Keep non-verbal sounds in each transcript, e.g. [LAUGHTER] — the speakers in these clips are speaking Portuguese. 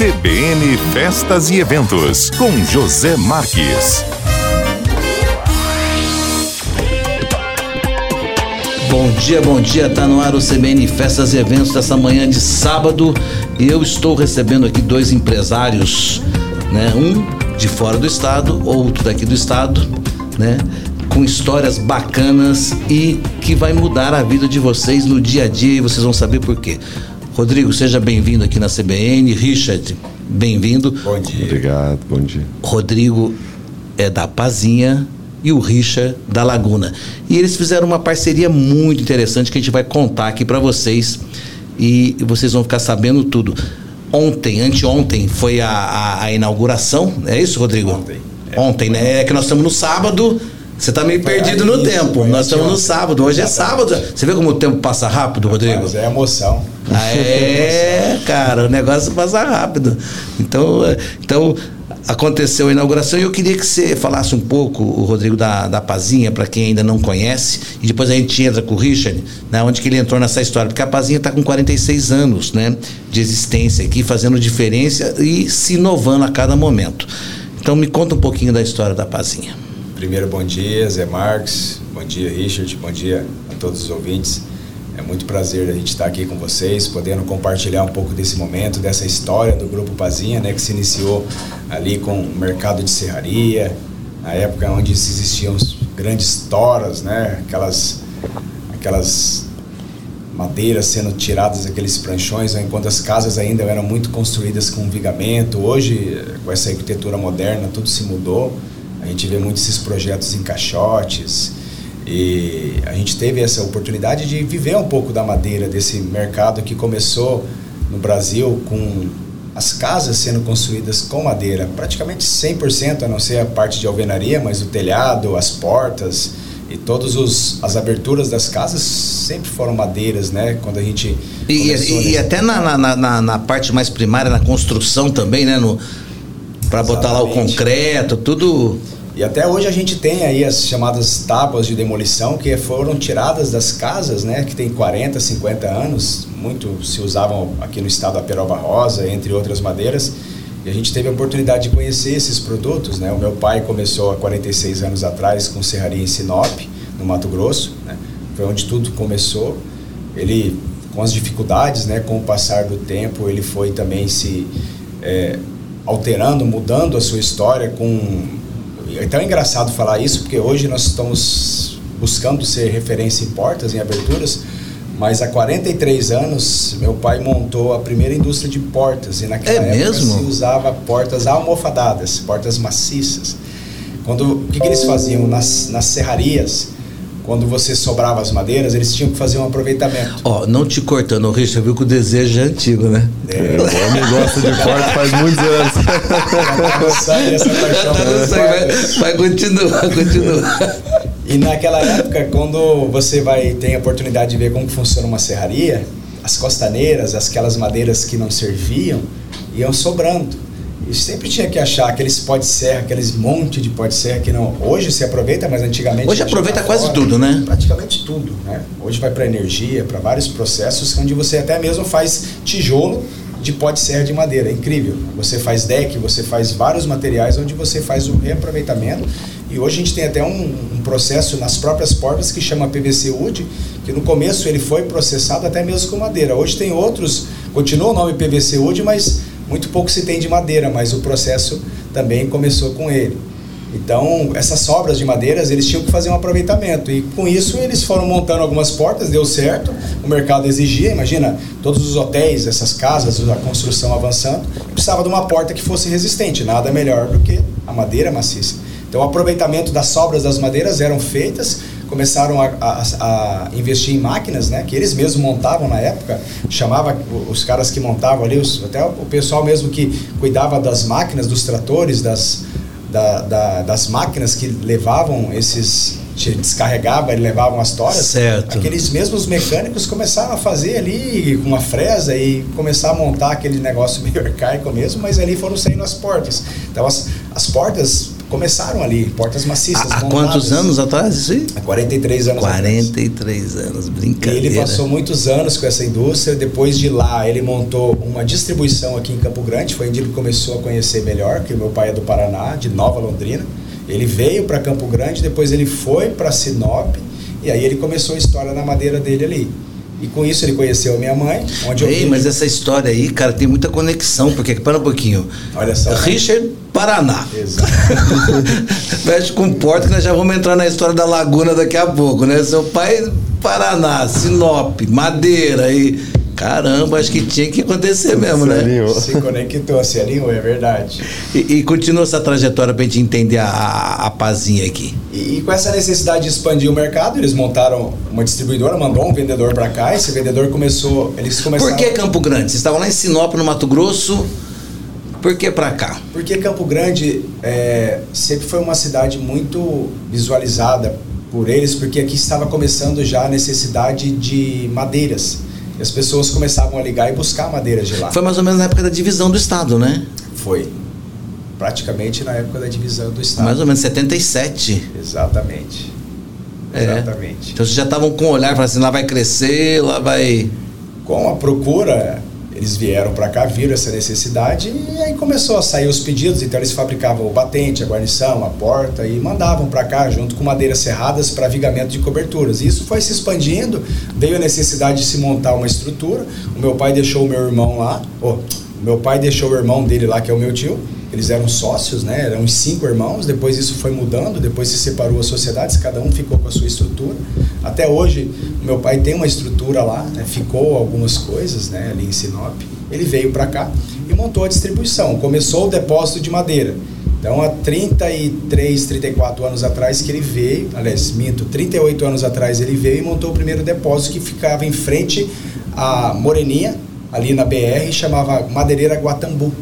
CBN Festas e Eventos, com José Marques. Bom dia, bom dia. Tá no ar o CBN Festas e Eventos dessa manhã de sábado. E eu estou recebendo aqui dois empresários, né? Um de fora do estado, outro daqui do estado, né? Com histórias bacanas e que vai mudar a vida de vocês no dia a dia e vocês vão saber por quê. Rodrigo, seja bem-vindo aqui na CBN. Richard, bem-vindo. Bom dia. Obrigado, bom dia. Rodrigo é da Pazinha e o Richard da Laguna. E eles fizeram uma parceria muito interessante que a gente vai contar aqui para vocês e vocês vão ficar sabendo tudo. Ontem, anteontem, foi a, a, a inauguração, é isso, Rodrigo? Ontem. É. Ontem, né? É que nós estamos no sábado. Você tá meio perdido no isso, tempo. Nós estamos no sábado. Hoje é sábado. Você vê como o tempo passa rápido, Rodrigo? Mas é emoção. É, cara, o negócio passa rápido. Então, é, então aconteceu a inauguração e eu queria que você falasse um pouco, o Rodrigo, da, da Pazinha, para quem ainda não conhece, e depois a gente entra com o Richard, né, onde que ele entrou nessa história, porque a Pazinha está com 46 anos né, de existência aqui, fazendo diferença e se inovando a cada momento. Então me conta um pouquinho da história da Pazinha. Primeiro, bom dia, Zé Marques. Bom dia, Richard. Bom dia a todos os ouvintes. É muito prazer a gente estar aqui com vocês, podendo compartilhar um pouco desse momento, dessa história do Grupo Pazinha, né, que se iniciou ali com o mercado de serraria, na época onde existiam grandes toras, né, aquelas, aquelas madeiras sendo tiradas daqueles pranchões, né, enquanto as casas ainda eram muito construídas com vigamento. Hoje, com essa arquitetura moderna, tudo se mudou. A gente vê muitos esses projetos em caixotes e a gente teve essa oportunidade de viver um pouco da madeira desse mercado que começou no Brasil com as casas sendo construídas com madeira, praticamente 100%, a não ser a parte de alvenaria, mas o telhado, as portas e todas as aberturas das casas sempre foram madeiras, né? Quando a gente E, e- e até na, na, na, na parte mais primária, na construção também, né? Para botar lá o concreto, tudo. E até hoje a gente tem aí as chamadas tábuas de demolição que foram tiradas das casas, né, que tem 40, 50 anos, muito se usavam aqui no estado a peroba rosa, entre outras madeiras. E a gente teve a oportunidade de conhecer esses produtos, né? O meu pai começou há 46 anos atrás com serraria em Sinop, no Mato Grosso, né? Foi onde tudo começou. Ele com as dificuldades, né, com o passar do tempo, ele foi também se é, alterando, mudando a sua história com é tão engraçado falar isso porque hoje nós estamos buscando ser referência em portas, em aberturas, mas há 43 anos meu pai montou a primeira indústria de portas e naquela É época mesmo? se usava portas almofadadas, portas maciças. Quando o que, que eles faziam nas, nas serrarias? Quando você sobrava as madeiras, eles tinham que fazer um aproveitamento. Ó, não te cortando, o Richard viu que o desejo é antigo, né? É, O homem gosta de porta faz muitos anos. [LAUGHS] já tá essa paixão Tá porta. vai, vai continuar, [LAUGHS] continua. E naquela época, quando você vai tem a oportunidade de ver como funciona uma serraria, as costaneiras, aquelas madeiras que não serviam, iam sobrando. E sempre tinha que achar aqueles pó de serra, aqueles monte de pó de serra que não hoje se aproveita, mas antigamente Hoje aproveita quase fora. tudo, né? Praticamente tudo, né? Hoje vai para energia, para vários processos onde você até mesmo faz tijolo de pó de serra de madeira, é incrível. Você faz deck, você faz vários materiais onde você faz o reaproveitamento. E hoje a gente tem até um, um processo nas próprias portas que chama PVC Wood, que no começo ele foi processado até mesmo com madeira. Hoje tem outros, continua o nome PVC Wood, mas muito pouco se tem de madeira, mas o processo também começou com ele. Então, essas sobras de madeiras, eles tinham que fazer um aproveitamento. E com isso, eles foram montando algumas portas, deu certo. O mercado exigia, imagina, todos os hotéis, essas casas, a construção avançando, precisava de uma porta que fosse resistente. Nada melhor do que a madeira maciça. Então, o aproveitamento das sobras das madeiras eram feitas, começaram a, a- a investir em máquinas, né, que eles mesmos montavam na época, chamava os caras que montavam ali, os- até o pessoal mesmo que cuidava das máquinas, dos tratores, das, da- da- das máquinas que levavam esses descarregava e levavam as toras Certo. aqueles mesmos mecânicos começaram a fazer ali com uma fresa e começar a montar aquele negócio [LAUGHS] meio arcaico mesmo mas ali foram saindo as portas então as, as portas começaram ali, portas maciças. Há, quantos anos atrás isso aí? Há 43 anos 43 atrás. anos, E brincadeira. ele passou muitos anos com essa indústria. Depois de lá, ele montou uma distribuição aqui em Campo Grande. Foi onde ele começou a conhecer melhor, que meu pai é do Paraná, de Nova Londrina. Ele veio para Campo Grande, depois ele foi para Sinop e aí ele começou a história na madeira dele ali. E com isso ele conheceu a minha mãe, onde eu Ei, vim- mas essa história aí, cara, tem muita conexão, porque, para um pouquinho. Olha só. Richard, Paraná. Exato. [LAUGHS] Fecha com porta que nós já vamos entrar na história da Laguna daqui a pouco, né? Seu pai, Paraná, Sinop, Madeira e. Caramba, acho que tinha que acontecer mesmo, né? Se conectou, se alinhou, é verdade. E, e continua essa trajetória pra gente entender a, a, a pazinha aqui. E, e com essa necessidade de expandir o mercado, eles montaram uma distribuidora, mandou um vendedor para cá. Esse vendedor começou, eles começaram. Por que Campo Grande? Vocês estavam lá em Sinop, no Mato Grosso. Por que pra cá? Porque Campo Grande é, sempre foi uma cidade muito visualizada por eles, porque aqui estava começando já a necessidade de madeiras. E as pessoas começavam a ligar e buscar madeiras de lá. Foi mais ou menos na época da divisão do Estado, né? Foi. Praticamente na época da divisão do Estado. Mais ou menos 77. Exatamente. É. Exatamente. Então vocês já estavam com o olhar, falando assim, lá vai crescer, lá vai. Com a procura, eles vieram para cá, viram essa necessidade e aí começou a sair os pedidos. Então eles fabricavam o batente, a guarnição, a porta e mandavam para cá junto com madeiras serradas para vigamento de coberturas. E isso foi se expandindo, veio a necessidade de se montar uma estrutura. O meu pai deixou o meu irmão lá, oh, meu pai deixou o irmão dele lá, que é o meu tio. Eles eram sócios, né? Eram cinco irmãos. Depois isso foi mudando. Depois se separou as sociedades. Cada um ficou com a sua estrutura. Até hoje, meu pai tem uma estrutura lá. Né? Ficou algumas coisas, né? Ali em Sinop. Ele veio para cá e montou a distribuição. Começou o depósito de madeira. Então, há 33, 34 anos atrás que ele veio, aliás, minto, 38 anos atrás ele veio e montou o primeiro depósito que ficava em frente à Moreninha, ali na BR, chamava Madeireira Guatambu.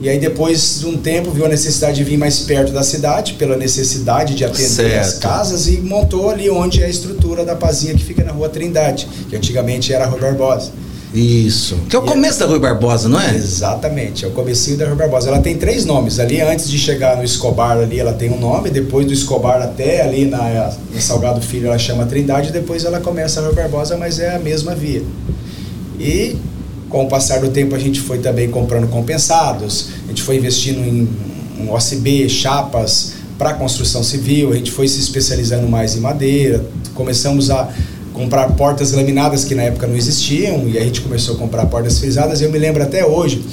E aí depois de um tempo viu a necessidade de vir mais perto da cidade, pela necessidade de atender as Certo. casas e montou ali onde é a estrutura da Pazinha que fica na Rua Trindade, que antigamente era a Rua Barbosa. Isso. Que é o começo da Rui Barbosa, não é? Exatamente, é o comecinho da Rua Barbosa. Ela tem três nomes. Ali antes de chegar no Escobar ali, ela tem um nome, depois do Escobar até ali na, no Salgado Filho ela chama Trindade, depois ela começa a Rua Barbosa, mas é a mesma via. E com o passar do tempo a gente foi também comprando compensados, a gente foi investindo em um OSB, chapas para construção civil, a gente foi se especializando mais em madeira, começamos a comprar portas laminadas que na época não existiam e a gente começou a comprar portas frisadas. Eu me lembro até hoje,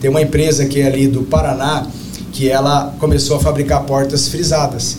tem uma empresa que é ali do Paraná que ela começou a fabricar portas frisadas.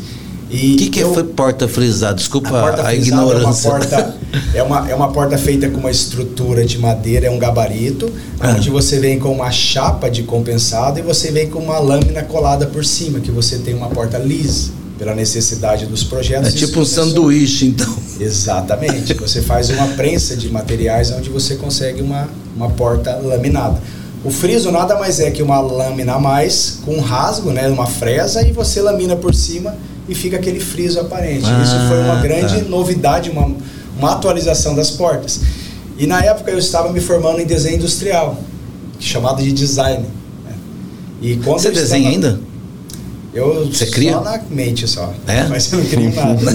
E O que, que eu- foi porta frisada? Desculpa a porta a, ignorância. É uma, porta, [LAUGHS] é, uma, é uma porta feita com uma estrutura de madeira, é um gabarito, Ah. onde você vem com uma chapa de compensado e você vem com uma lâmina colada por cima, que você tem uma porta lisa, pela necessidade dos projetos. É tipo um sanduíche, então. Exatamente. Você faz uma prensa de materiais onde você consegue uma, uma porta laminada. O friso nada mais é que uma lâmina a mais com um rasgo, né, uma fresa e você lamina por cima e fica aquele friso aparente. Ah, Isso foi uma grande tá. novidade, uma, uma atualização das portas. E na época eu estava me formando em desenho industrial, chamado de design. né. E quando Você desenha ainda? Eu Você só cria? na mente só. É? Mas eu não crio nada.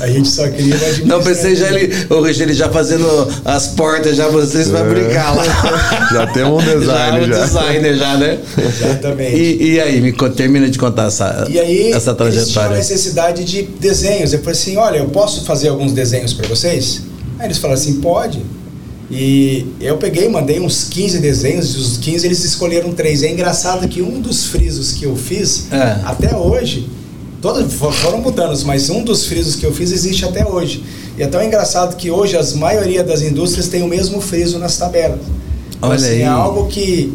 a gente só cria Não, pensei já ele, o Richard, ele já fazendo as portas, já vocês vai É. brincar lá. [LAUGHS] Já temos um design, já. é um já. designer já, né? Exatamente. E, e aí, me termina de contar essa, E aí, essa trajetória. necessidade de desenhos. Eu falei assim: olha, eu posso fazer alguns desenhos para vocês? Aí eles falaram assim: pode. E eu peguei, mandei uns 15 desenhos, e os 15 eles escolheram três. É engraçado que um dos frisos que eu fiz, É. até hoje, todos fo- foram mudando, mas um dos frisos que eu fiz existe até hoje. E é tão engraçado que hoje as maioria das indústrias tem o mesmo friso nas tabelas. Então, Olha assim, aí. É algo que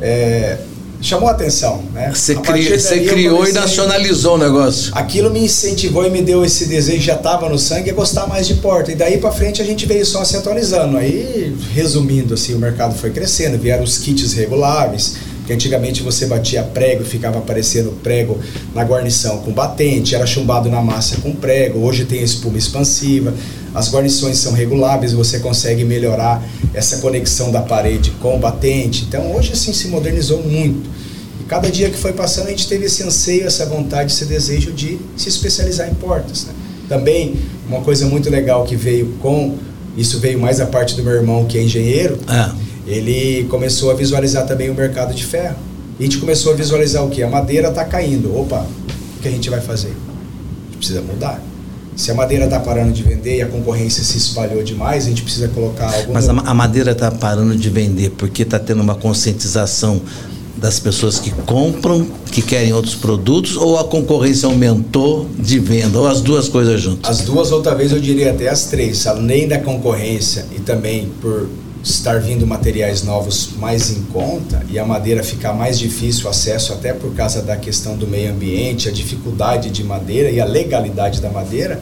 é, chamou a atenção. Né? Você, cri- você criou e nacionalizou o negócio. Aquilo me incentivou e me deu esse desejo, já estava no sangue, a gostar mais de porta. E daí para frente a gente veio só se atualizando. Aí, resumindo assim, o mercado foi crescendo, vieram os kits reguláveis, que antigamente você batia prego e ficava aparecendo prego na guarnição com batente, era chumbado na massa com prego, hoje tem espuma expansiva, as guarnições são reguláveis, você consegue melhorar essa conexão da parede com o batente. Então hoje assim se modernizou muito. Cada dia que foi passando, a gente teve esse anseio, essa vontade, esse desejo de se especializar em portas. Né? Também, uma coisa muito legal que veio com. Isso veio mais a parte do meu irmão, que é engenheiro. Ah. Ele começou a visualizar também o mercado de ferro. E a gente começou a visualizar o que? A madeira está caindo. Opa, o que a gente vai fazer? A gente precisa mudar. Se a madeira está parando de vender e a concorrência se espalhou demais, a gente precisa colocar algo. Mas a madeira está parando de vender porque está tendo uma conscientização das pessoas que compram, que querem outros produtos, ou a concorrência aumentou de venda, ou as duas coisas juntas? As duas, ou talvez eu diria até as três. Além da concorrência e também por estar vindo materiais novos mais em conta e a madeira ficar mais difícil o acesso até por causa da questão do meio ambiente, a dificuldade de madeira e a legalidade da madeira,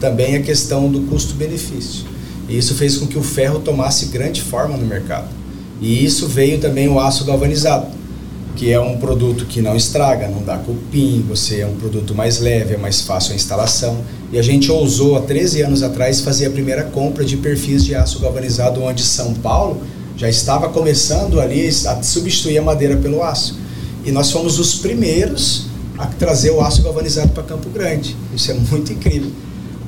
também a questão do custo-benefício. E isso fez com que o ferro tomasse grande forma no mercado. E isso veio também o aço galvanizado que é um produto que não estraga, não dá cupim, você é um produto mais leve, é mais fácil a instalação. E a gente ousou há 13 anos atrás fazer a primeira compra de perfis de aço galvanizado onde São Paulo já estava começando ali a substituir a madeira pelo aço. E nós fomos os primeiros a trazer o aço galvanizado para Campo Grande. Isso é muito incrível,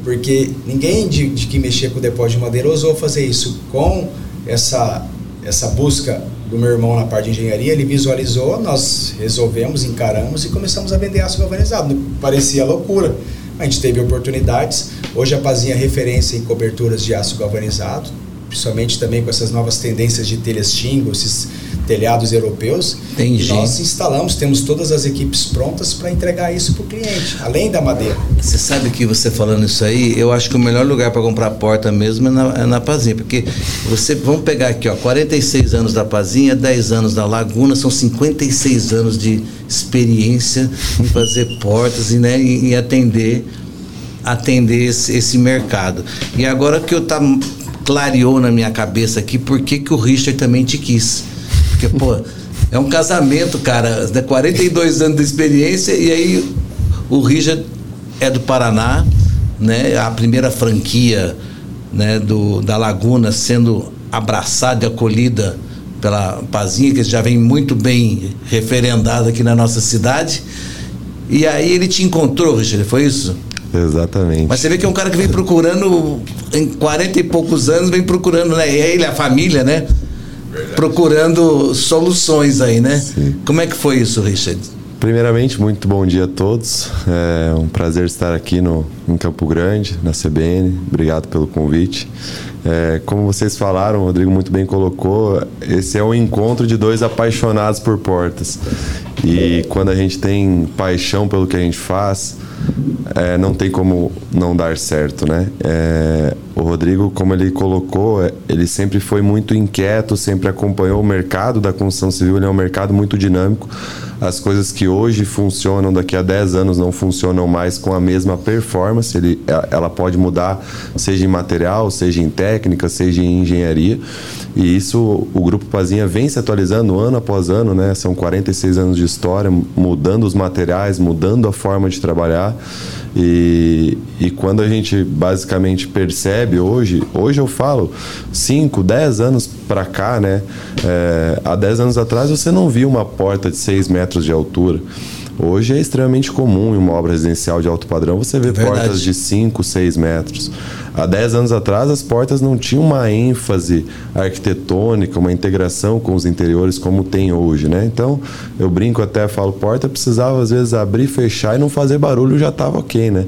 porque ninguém de, de que mexia com o depósito de madeira ousou fazer isso com essa essa busca do meu irmão na parte de engenharia, ele visualizou, nós resolvemos, encaramos e começamos a vender aço galvanizado. Parecia loucura. A gente teve oportunidades. Hoje a Pazinha é referência em coberturas de aço galvanizado, principalmente também com essas novas tendências de telhas tingo, esses telhados europeus. Tem e nós instalamos, temos todas as equipes prontas para entregar isso para o cliente, além da madeira. Você sabe que você falando isso aí, eu acho que o melhor lugar para comprar porta mesmo é na, é na Pazinha, porque você, vamos pegar aqui, ó, 46 anos da Pazinha, 10 anos da Laguna, são 56 anos de experiência em fazer portas e né, em, em atender atender esse, esse mercado. E agora que eu tá clareou na minha cabeça aqui por que, que o Richard também te quis. Porque, pô, é um casamento, cara, de 42 anos de experiência e aí o Richard é do Paraná, né? A primeira franquia, né, do da Laguna sendo abraçada e acolhida pela Pazinha, que já vem muito bem referendada aqui na nossa cidade. E aí ele te encontrou, Richard, foi isso? Exatamente. Mas você vê que é um cara que vem procurando, em 40 e poucos anos, vem procurando, né? Ele, a família, né? Procurando soluções aí, né? Sim. Como é que foi isso, Richard? Primeiramente, muito bom dia a todos. É um prazer estar aqui no, em Campo Grande, na CBN. Obrigado pelo convite. É, como vocês falaram, o Rodrigo muito bem colocou, esse é o encontro de dois apaixonados por portas. E quando a gente tem paixão pelo que a gente faz, é, não tem como não dar certo, né? É, o Rodrigo, como ele colocou, é, ele sempre foi muito inquieto, sempre acompanhou o mercado da construção civil, ele é um mercado muito dinâmico. As coisas que hoje funcionam, daqui a 10 anos não funcionam mais com a mesma performance, ele, é, ela pode mudar, seja em material, seja em técnica, seja em engenharia. E isso o Grupo Pazinha vem se atualizando ano após ano, né? São 46 anos de história, mudando os materiais, mudando a forma de trabalhar. E, e quando a gente basicamente percebe hoje, hoje eu falo 5, 10 anos para cá, né? É, há 10 anos atrás você não via uma porta de 6 metros de altura. Hoje é extremamente comum em uma obra residencial de alto padrão você ver Verdade. portas de 5, 6 metros. Há 10 anos atrás, as portas não tinham uma ênfase arquitetônica, uma integração com os interiores como tem hoje, né? Então, eu brinco até, falo, porta precisava às vezes abrir, fechar e não fazer barulho já estava ok, né?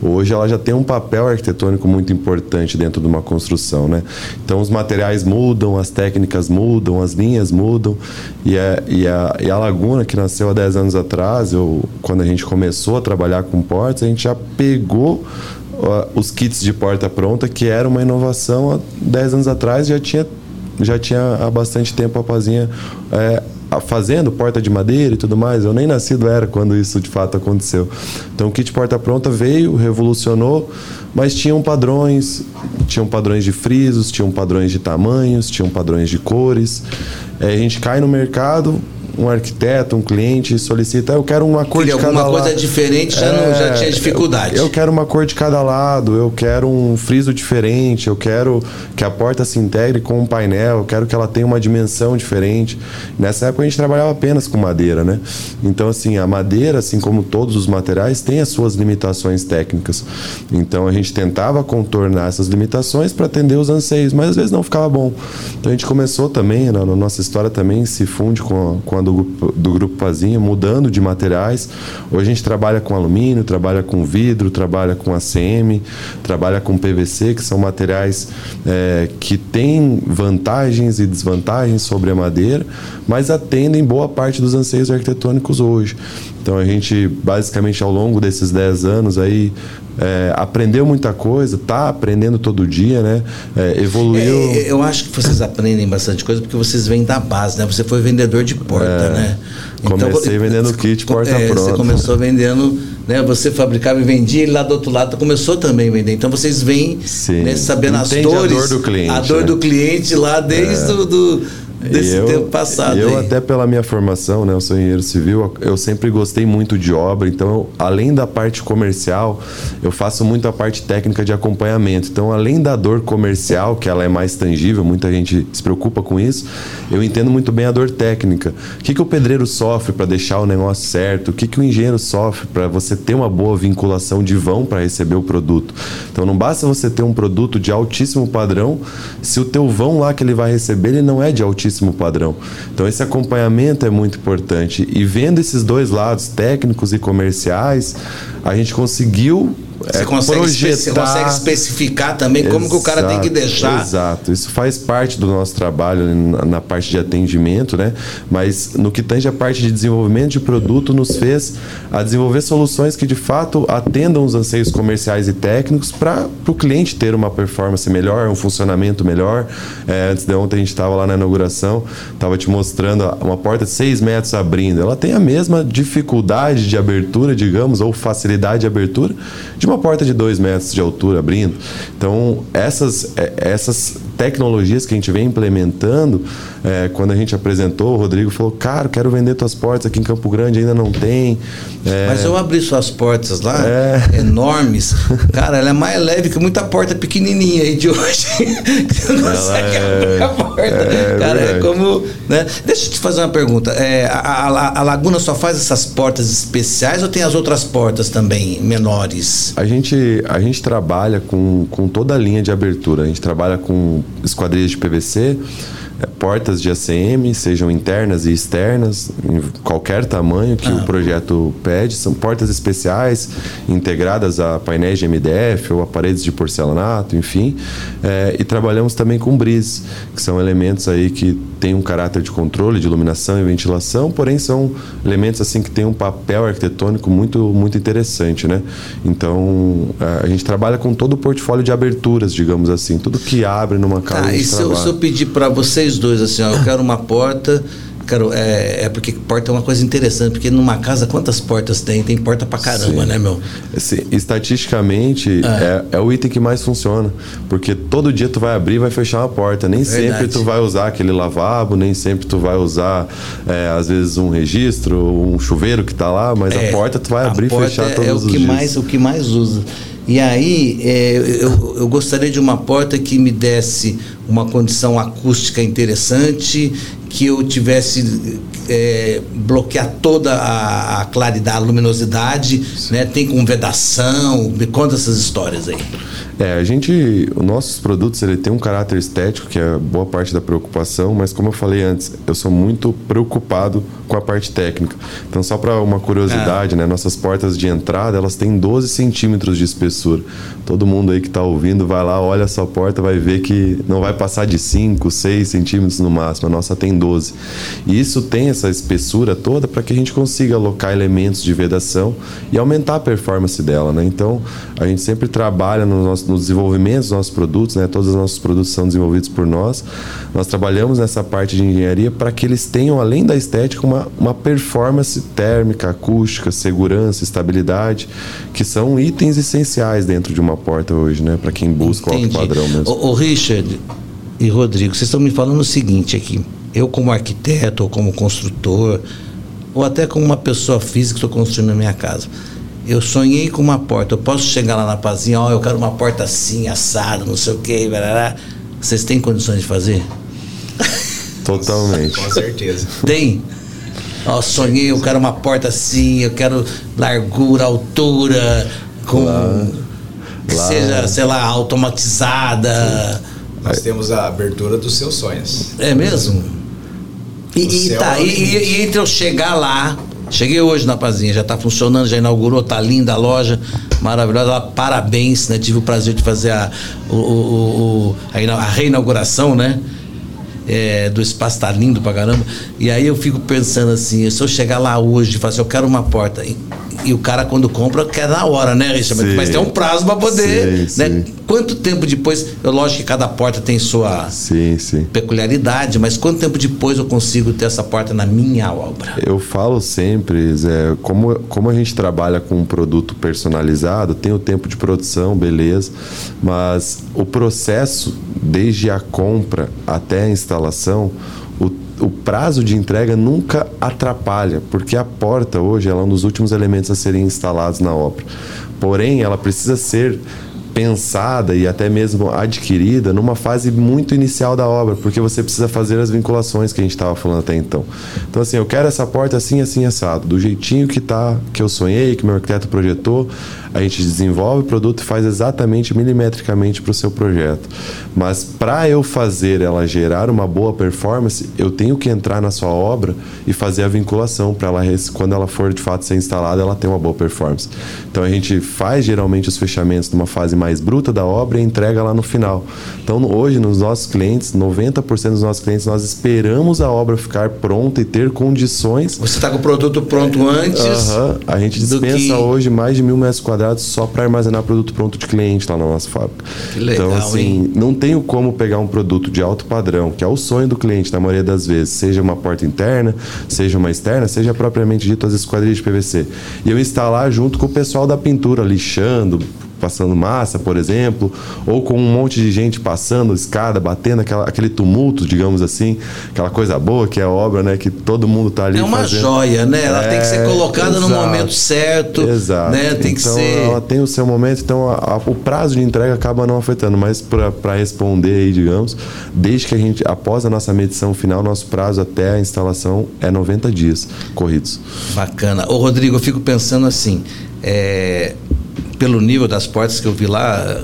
Hoje ela já tem um papel arquitetônico muito importante dentro de uma construção, né? Então, os materiais mudam, as técnicas mudam, as linhas mudam e a, e a, e a Laguna, que nasceu há 10 anos atrás, eu, quando a gente começou a trabalhar com portas, a gente já pegou os kits de porta pronta, que era uma inovação há 10 anos atrás, já tinha, já tinha há bastante tempo a Pazinha é, fazendo porta de madeira e tudo mais. Eu nem nascido era quando isso de fato aconteceu. Então o kit porta pronta veio, revolucionou, mas tinham padrões, tinham padrões de frisos, tinham padrões de tamanhos, tinham padrões de cores. É, a gente cai no mercado, um arquiteto, um cliente solicita, eu quero uma cor Queria de cada alguma lado. coisa diferente, já, não, já É, tinha dificuldade. Eu, eu quero uma cor de cada lado, eu quero um friso diferente, eu quero que a porta se integre com um painel, eu quero que ela tenha uma dimensão diferente. Nessa época a gente trabalhava apenas com madeira, né? Então, assim, a madeira, assim como todos os materiais, tem as suas limitações técnicas. Então a gente tentava contornar essas limitações para atender os anseios, mas às vezes não ficava bom. Então a gente começou também, na nossa história também se funde com a, com a do, grupo- do Grupo Pazinha, mudando de materiais. Hoje a gente trabalha com alumínio, trabalha com vidro, trabalha com ACM, trabalha com PVC, que são materiais é, que têm vantagens e desvantagens sobre a madeira, mas atendem boa parte dos anseios arquitetônicos hoje. Então a gente, basicamente, ao longo desses 10 anos aí, é, aprendeu muita coisa, está aprendendo todo dia, né? É, evoluiu. É, eu acho que vocês aprendem bastante coisa porque vocês vêm da base, né? Você foi vendedor de porta, né? É. Comecei vendendo kit porta é, Você pronta. começou vendendo, né? Você fabricava e vendia, e lá do outro lado começou também a vender. Então vocês vêm né, sabendo as Entende a dores, dor do cliente, a dor né? do cliente lá desde o do, desse eu, tempo passado. Eu até pela minha formação, né, eu sou engenheiro civil, eu sempre gostei muito de obra, então eu, além da parte comercial, eu faço muito a parte técnica de acompanhamento. Então, além da dor comercial, que ela é mais tangível, muita gente se preocupa com isso, eu entendo muito bem a dor técnica. O que, que o pedreiro sofre para deixar o negócio certo? O que, que o engenheiro sofre para você ter uma boa vinculação de vão para receber o produto? Então, não basta você ter um produto de altíssimo padrão se o teu vão lá que ele vai receber ele não é de altíssimo padrão. Então, esse acompanhamento é muito importante. E vendo esses dois lados, técnicos e comerciais, a gente conseguiu Você é, consegue, projetar... você consegue especificar também como que o cara tem que Exato, deixar. Exato, isso faz parte do nosso trabalho na, na parte de atendimento, né? Mas no que tange a parte de desenvolvimento de produto, nos fez a desenvolver soluções que de fato atendam os anseios comerciais e técnicos para o cliente ter uma performance melhor, um funcionamento melhor. É, antes de ontem a gente estava lá na inauguração, estava te mostrando uma porta de 6 metros abrindo. Ela tem a mesma dificuldade de abertura, digamos, ou facilidade de abertura de uma porta de 2 metros de altura abrindo. Então, essas, é, essas tecnologias que a gente vem implementando, é, quando a gente apresentou, o Rodrigo falou: Cara, quero vender tuas portas aqui em Campo Grande, ainda não tem. É, Mas eu abri suas portas lá, É. [LAUGHS] enormes. Cara, ela é mais leve que muita porta pequenininha aí de hoje. [LAUGHS] Você não consegue é- abrir a porta. é Cara, é como. Né? Deixa eu te fazer uma pergunta. É, a, a- a Laguna só faz essas portas especiais ou tem as outras portas também menores? A gente, a gente trabalha com, com toda a linha de abertura. A gente trabalha com esquadrias de PVC, portas de ACM, sejam internas e externas, em qualquer tamanho que o projeto pede. São portas especiais, integradas a painéis de MDF ou a paredes de porcelanato, enfim. Eh, e trabalhamos também com bris, que são elementos aí que têm um caráter de controle de iluminação e ventilação, porém são elementos assim que têm um papel arquitetônico muito, muito interessante, né? Então, eh, a gente trabalha com todo o portfólio de aberturas, digamos assim, tudo que abre numa casa. Tá, a e se eu, se eu pedir para vocês dois assim, ó, eu quero uma porta. Quero, é, é porque porta é uma coisa interessante, porque numa casa quantas portas tem? Tem porta pra caramba, Sim. né, meu? Assim, estatisticamente, é. é o item que mais funciona. Porque todo dia tu vai abrir e vai fechar uma porta. Nem Verdade. sempre tu vai usar aquele lavabo, nem sempre tu vai usar, é, às vezes, um registro, um chuveiro que tá lá, mas É, a porta tu vai abrir e fechar é, todos é o os dias. o que mais usa e aí é, eu, eu gostaria de uma porta que me desse uma condição acústica interessante que eu tivesse é, bloquear toda a, a claridade a luminosidade né tem com vedação me conta essas histórias aí É, a gente, os nossos produtos, ele tem um caráter estético, que é boa parte da preocupação, mas como eu falei antes, eu sou muito preocupado com a parte técnica. Então, só para uma curiosidade, né, nossas portas de entrada, elas têm 12 centímetros de espessura. Todo mundo aí que está ouvindo vai lá, olha a sua porta, vai ver que não vai passar de 5, 6 centímetros no máximo. A nossa tem 12. E isso tem essa espessura toda para que a gente consiga alocar elementos de vedação e aumentar a performance dela, né? Então, a gente sempre trabalha no, nosso, no desenvolvimento dos nossos produtos, né? Todos os nossos produtos são desenvolvidos por nós. Nós trabalhamos nessa parte de engenharia para que eles tenham, além da estética, uma, uma performance térmica, acústica, segurança, estabilidade, que são itens essenciais dentro de uma porta hoje, né? Para quem busca o alto padrão mesmo. Ô, ô, Richard e Rodrigo, vocês estão me falando o seguinte aqui. Eu como arquiteto ou como construtor, ou até como uma pessoa física que estou construindo a minha casa. Eu sonhei com uma porta. Eu posso chegar lá na Pazinha, ó, eu quero uma porta assim, assada, não sei o quê, vocês têm condições de fazer? [LAUGHS] Totalmente. Com certeza. Tem? Ó, sonhei, eu quero uma porta assim, eu quero largura, altura, com. que Lá. seja, sei lá, automatizada. Nós temos a abertura dos seus sonhos. É mesmo? E, e tá, é o e, limite. e- e entre eu chegar lá, cheguei hoje na Pazinha, já tá funcionando, já inaugurou, tá linda a loja, maravilhosa, parabéns, né? Tive o prazer de fazer a, o, o- a, a reinauguração, né? É, do espaço tá lindo pra caramba. E aí eu fico pensando assim, se eu chegar lá hoje e falar assim, eu quero uma porta. E, o cara, quando compra, quer na hora, né, Richard? Sim. Mas tem um prazo pra poder. Sim, né? sim. Quanto tempo depois? Eu, lógico que cada porta tem sua peculiaridade, mas quanto tempo depois eu consigo ter essa porta na minha obra? Eu falo sempre, Zé, como, como a gente trabalha com um produto personalizado, tem o tempo de produção, beleza, mas o processo, desde a compra até a instalação, o, prazo de entrega nunca atrapalha, porque a porta hoje ela é um dos últimos elementos a serem instalados na obra. Porém, ela precisa ser pensada e até mesmo adquirida numa fase muito inicial da obra, porque você precisa fazer as vinculações que a gente estava falando até então. Então assim, eu quero essa porta assim, assim, assado, do jeitinho que tá, que eu sonhei, que meu arquiteto projetou, a gente desenvolve o produto e faz exatamente milimetricamente para o seu projeto. Mas para eu fazer ela gerar uma boa performance, eu tenho que entrar na sua obra e fazer a vinculação para ela, quando ela for de fato ser instalada, ela ter uma boa performance. Então a gente faz geralmente os fechamentos numa fase mais bruta da obra e entrega lá no final. Então hoje nos nossos clientes, 90% dos nossos clientes, nós esperamos a obra ficar pronta e ter condições Você está com o produto pronto antes. A gente dispensa que- hoje mais de mil metros quadrados só para armazenar produto pronto de cliente lá na nossa fábrica. Que legal, então, assim, hein? não tenho como pegar um produto de alto padrão, que é o sonho do cliente na maioria das vezes, seja uma porta interna, seja uma externa, seja propriamente dito as esquadrias de PVC. E eu instalar junto com o pessoal da pintura, lixando, passando massa, por exemplo, ou com um monte de gente passando escada, batendo aquela, aquele tumulto, digamos assim, aquela coisa boa que é a obra, né, que todo mundo tá ali É uma fazendo. joia, né? Ela tem que ser É, colocada no exato. momento certo. Exato. Né? Tem então, que ser. ela tem o seu momento, então a- a- o prazo de entrega acaba não afetando. Mas para responder aí, digamos, desde que a gente, após a nossa medição final, nosso prazo até a instalação é 90 dias corridos. Bacana. Ô, Rodrigo, eu fico pensando assim, é, pelo nível das portas que eu vi lá,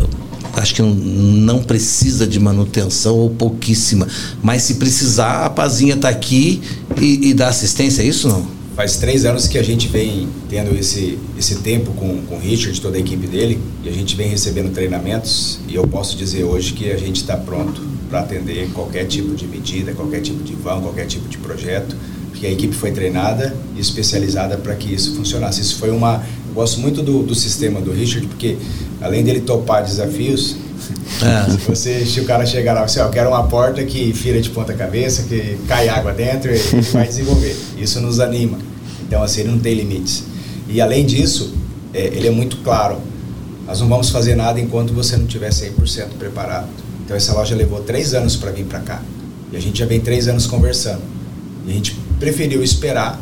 acho que não, não precisa de manutenção ou pouquíssima. Mas se precisar, a Pazinha está aqui e, e dá assistência, é isso não? Faz três anos que a gente vem tendo esse, esse tempo com, com o Richard, toda a equipe dele, e a gente vem recebendo treinamentos, e eu posso dizer hoje que a gente está pronto para atender qualquer tipo de medida, qualquer tipo de vão, qualquer tipo de projeto, porque a equipe foi treinada e especializada para que isso funcionasse. Isso foi uma. Eu gosto muito do, do sistema do Richard, porque além dele topar desafios, É. se [LAUGHS] você, se o cara chegar lá e assim, ó, eu quero uma porta que vira de ponta cabeça, que cai água dentro, ele [LAUGHS] vai desenvolver. Isso nos anima. Então, assim, ele não tem limites. E além disso, é, ele é muito claro. Nós não vamos fazer nada enquanto você não estiver 100% preparado. Então, essa loja levou três anos para vir para cá. E a gente já vem três anos conversando. E a gente preferiu esperar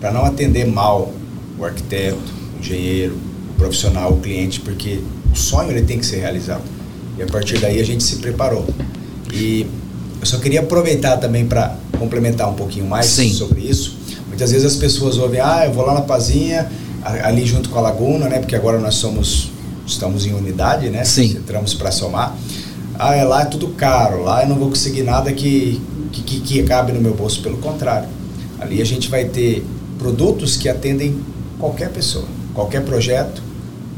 para não atender mal o arquiteto, o engenheiro, o profissional, o cliente, porque o sonho ele tem que ser realizado. E a partir daí a gente se preparou. E eu só queria aproveitar também para complementar um pouquinho mais Sim. sobre isso. Muitas vezes as pessoas ouvem, ah, eu vou lá na Pazinha, ali junto com a Laguna, né? Porque agora nós somos, estamos em unidade, né? Sim. Entramos para somar. Ah, é lá é tudo caro, lá eu não vou conseguir nada que, que, que, que cabe no meu bolso. Pelo contrário, ali a gente vai ter produtos que atendem qualquer pessoa, qualquer projeto,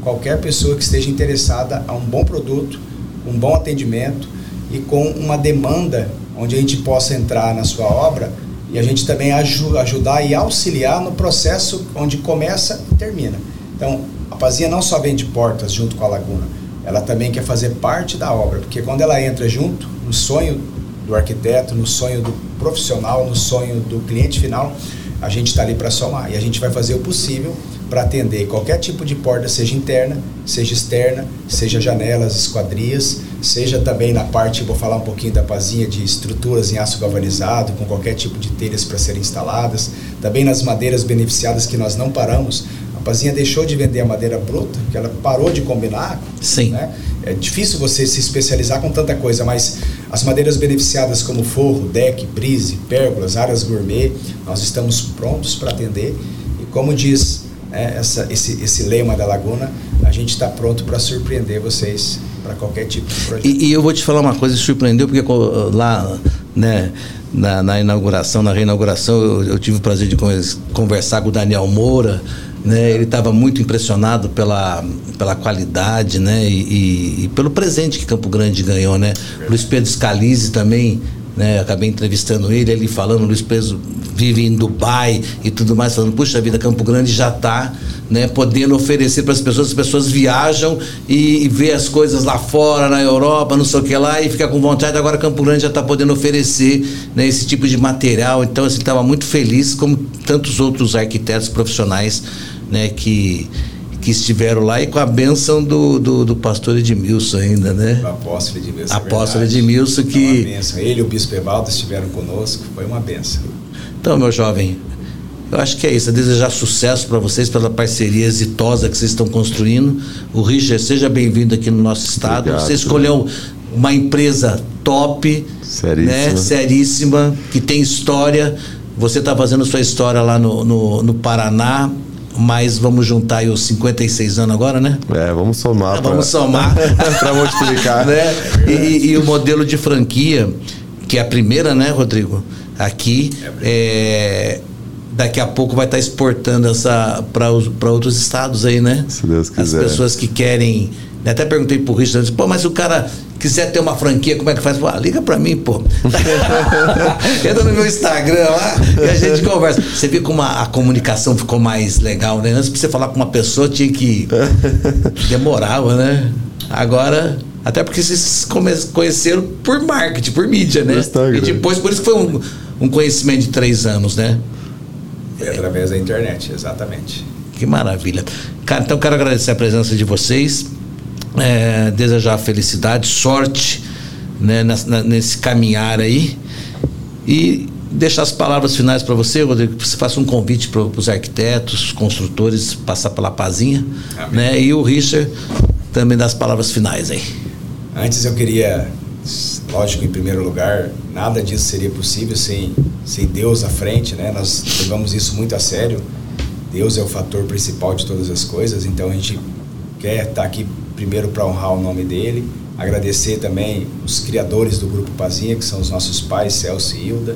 qualquer pessoa que esteja interessada a um bom produto, um bom atendimento e com uma demanda onde a gente possa entrar na sua obra e a gente também aju ajudar e auxiliar no processo onde começa e termina. Então, a Pazinha não só vende portas junto com a Laguna, ela também quer fazer parte da obra, porque quando ela entra junto, no sonho do arquiteto, no sonho do profissional, no sonho do cliente final, a gente está ali para somar e a gente vai fazer o possível para atender qualquer tipo de porta, seja interna, seja externa, seja janelas, esquadrias, seja também na parte, vou falar um pouquinho da Pazinha, de estruturas em aço galvanizado, com qualquer tipo de telhas para serem instaladas, também nas madeiras beneficiadas que nós não paramos. A Pazinha deixou de vender a madeira bruta, que ela parou de combinar. Sim. Né? É difícil você se especializar com tanta coisa, mas as madeiras beneficiadas como forro, deck, brise, pérgolas, áreas gourmet, nós estamos prontos para atender. E como diz né, essa, esse, esse lema da Laguna, a gente está pronto para surpreender vocês para qualquer tipo de projeto. E, e, eu vou te falar uma coisa que surpreendeu, porque lá né, na, na inauguração, na reinauguração, eu, eu, tive o prazer de conversar com o Daniel Moura. Né, ele estava muito impressionado pela, pela qualidade né, e, e, pelo presente que Campo Grande ganhou. Né? Luiz Pedro Scalise também, né, acabei entrevistando ele, ele falando, Luiz Pedro vive em Dubai e tudo mais, falando, puxa vida, Campo Grande já está né, podendo oferecer para as pessoas, as pessoas viajam e, e vê as coisas lá fora, na Europa, não sei o que lá, e fica com vontade, agora Campo Grande já está podendo oferecer né, esse tipo de material. Então, assim, estava muito feliz, como tantos outros arquitetos profissionais né, que que estiveram lá e com a bênção do, do, do pastor Edmilson ainda, né? O apóstolo Edmilson. É apóstolo Edmilson que. Ele e o bispo Evaldo estiveram conosco, foi uma benção. Então, meu jovem, eu acho que é isso. É desejar sucesso para vocês pela parceria exitosa que vocês estão construindo. O Richard, seja bem-vindo aqui no nosso estado. Obrigado, Você escolheu uma empresa top, seríssima. Né? seríssima, que tem história. Você está fazendo sua história lá no, no, no Paraná, mas vamos juntar aí os 56 anos agora, né? É, vamos somar. É, vamos somar. [LAUGHS] para multiplicar. [LAUGHS] né? E, e, o modelo de franquia, que é a primeira, né, Rodrigo? Aqui, é, daqui a pouco vai estar exportando essa para outros estados aí, né? Se Deus quiser. As pessoas que querem. Né, até perguntei pro Richard, pô, mas o cara quiser ter uma franquia, como é que faz? Pô, liga para mim, pô. [LAUGHS] Entra no meu Instagram lá e a gente conversa. Você viu como a, a comunicação ficou mais legal, né? Antes pra você falar com uma pessoa tinha que. [LAUGHS] demorava, né? Agora. Até porque vocês conheceram por marketing, por mídia, né? E depois, por isso que foi um, um conhecimento de três anos, né? Foi através da internet, exatamente. Que maravilha. Cara, então quero agradecer a presença de vocês, é, desejar felicidade, sorte né, nessa, nesse caminhar aí e deixar as palavras finais para você, Rodrigo, que você faça um convite para os arquitetos, construtores, passar pela pazinha, Amém. né? E o Richard também das palavras finais aí. Antes eu queria lógico, em primeiro lugar, nada disso seria possível sem, sem Deus à frente, né? Nós levamos isso muito a sério. Deus é o fator principal de todas as coisas, então a gente quer estar aqui primeiro para honrar o nome dele, agradecer também os criadores do Grupo Pazinha, que são os nossos pais, Celso e Hilda.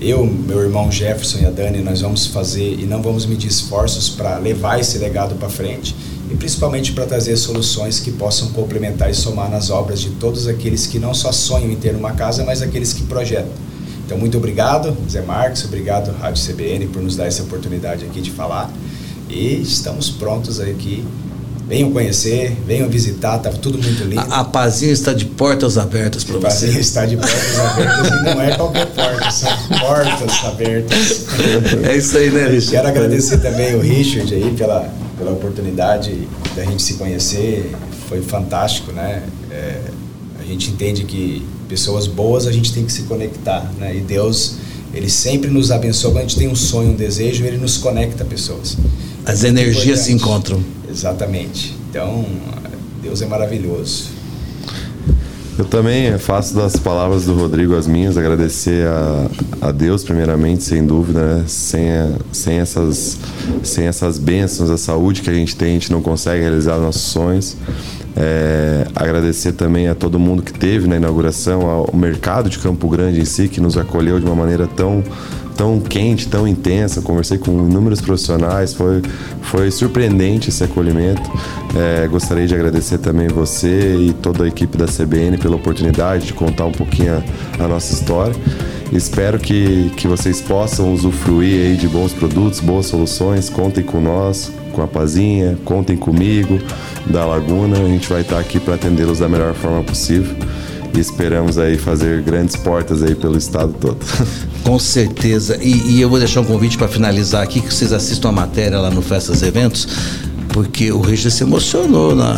Eu, meu irmão Jefferson e a Dani, nós vamos fazer e não vamos medir esforços para levar esse legado para frente e principalmente para trazer soluções que possam complementar e somar nas obras de todos aqueles que não só sonham em ter uma casa, mas aqueles que projetam. Então, muito obrigado, Zé Marques, obrigado, Rádio CBN, por nos dar essa oportunidade aqui de falar. E estamos prontos aqui. Venham conhecer, venham visitar, está tudo muito lindo. A, a Pazinha está de portas abertas para você. A Pazinha está de portas abertas e não é qualquer porta, são portas abertas. É isso aí, né, Richard? Quero agradecer também o Richard aí pela, pela oportunidade da gente se conhecer. Foi fantástico, né? É, a gente entende que pessoas boas a gente tem que se conectar, né? E Deus, ele sempre nos abençoa. Quando a gente tem um sonho, um desejo, ele nos conecta a pessoas. As energias se encontram. Exatamente. Então, Deus é maravilhoso. Eu também faço das palavras do Rodrigo as minhas, agradecer a, a Deus primeiramente, sem dúvida, né? sem, sem, essas, sem essas bênçãos, a saúde que a gente tem, a gente não consegue realizar nossos sonhos. É, agradecer também a todo mundo que teve na inauguração, ao mercado de Campo Grande em si, que nos acolheu de uma maneira tão tão quente, tão intensa. Conversei com inúmeros profissionais, foi, foi surpreendente esse acolhimento. É, gostaria de agradecer também você e toda a equipe da CBN pela oportunidade de contar um pouquinho a, a nossa história. Espero que, que vocês possam usufruir aí de bons produtos, boas soluções. Contem com nós, com a Pazinha, contem comigo, da Laguna. A gente vai estar aqui para atendê-los da melhor forma possível e esperamos aí fazer grandes portas aí pelo estado todo. [LAUGHS] Com certeza. E, e eu vou deixar um convite para finalizar aqui, que vocês assistam a matéria lá no Festas Eventos, porque o Richard se emocionou na,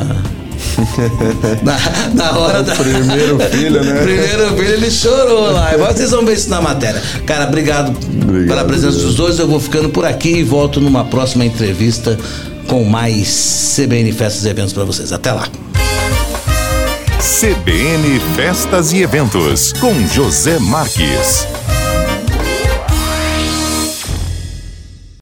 na, na hora O da. primeiro [LAUGHS] filho, né? primeiro filho, ele chorou lá. Agora vocês vão ver isso na matéria. Cara, obrigado, Obrigado, pela presença Deus. dos dois. Eu vou ficando por aqui e volto numa próxima entrevista com mais CBN Festas e Eventos para vocês. Até lá. CBN Festas e Eventos, com José Marques.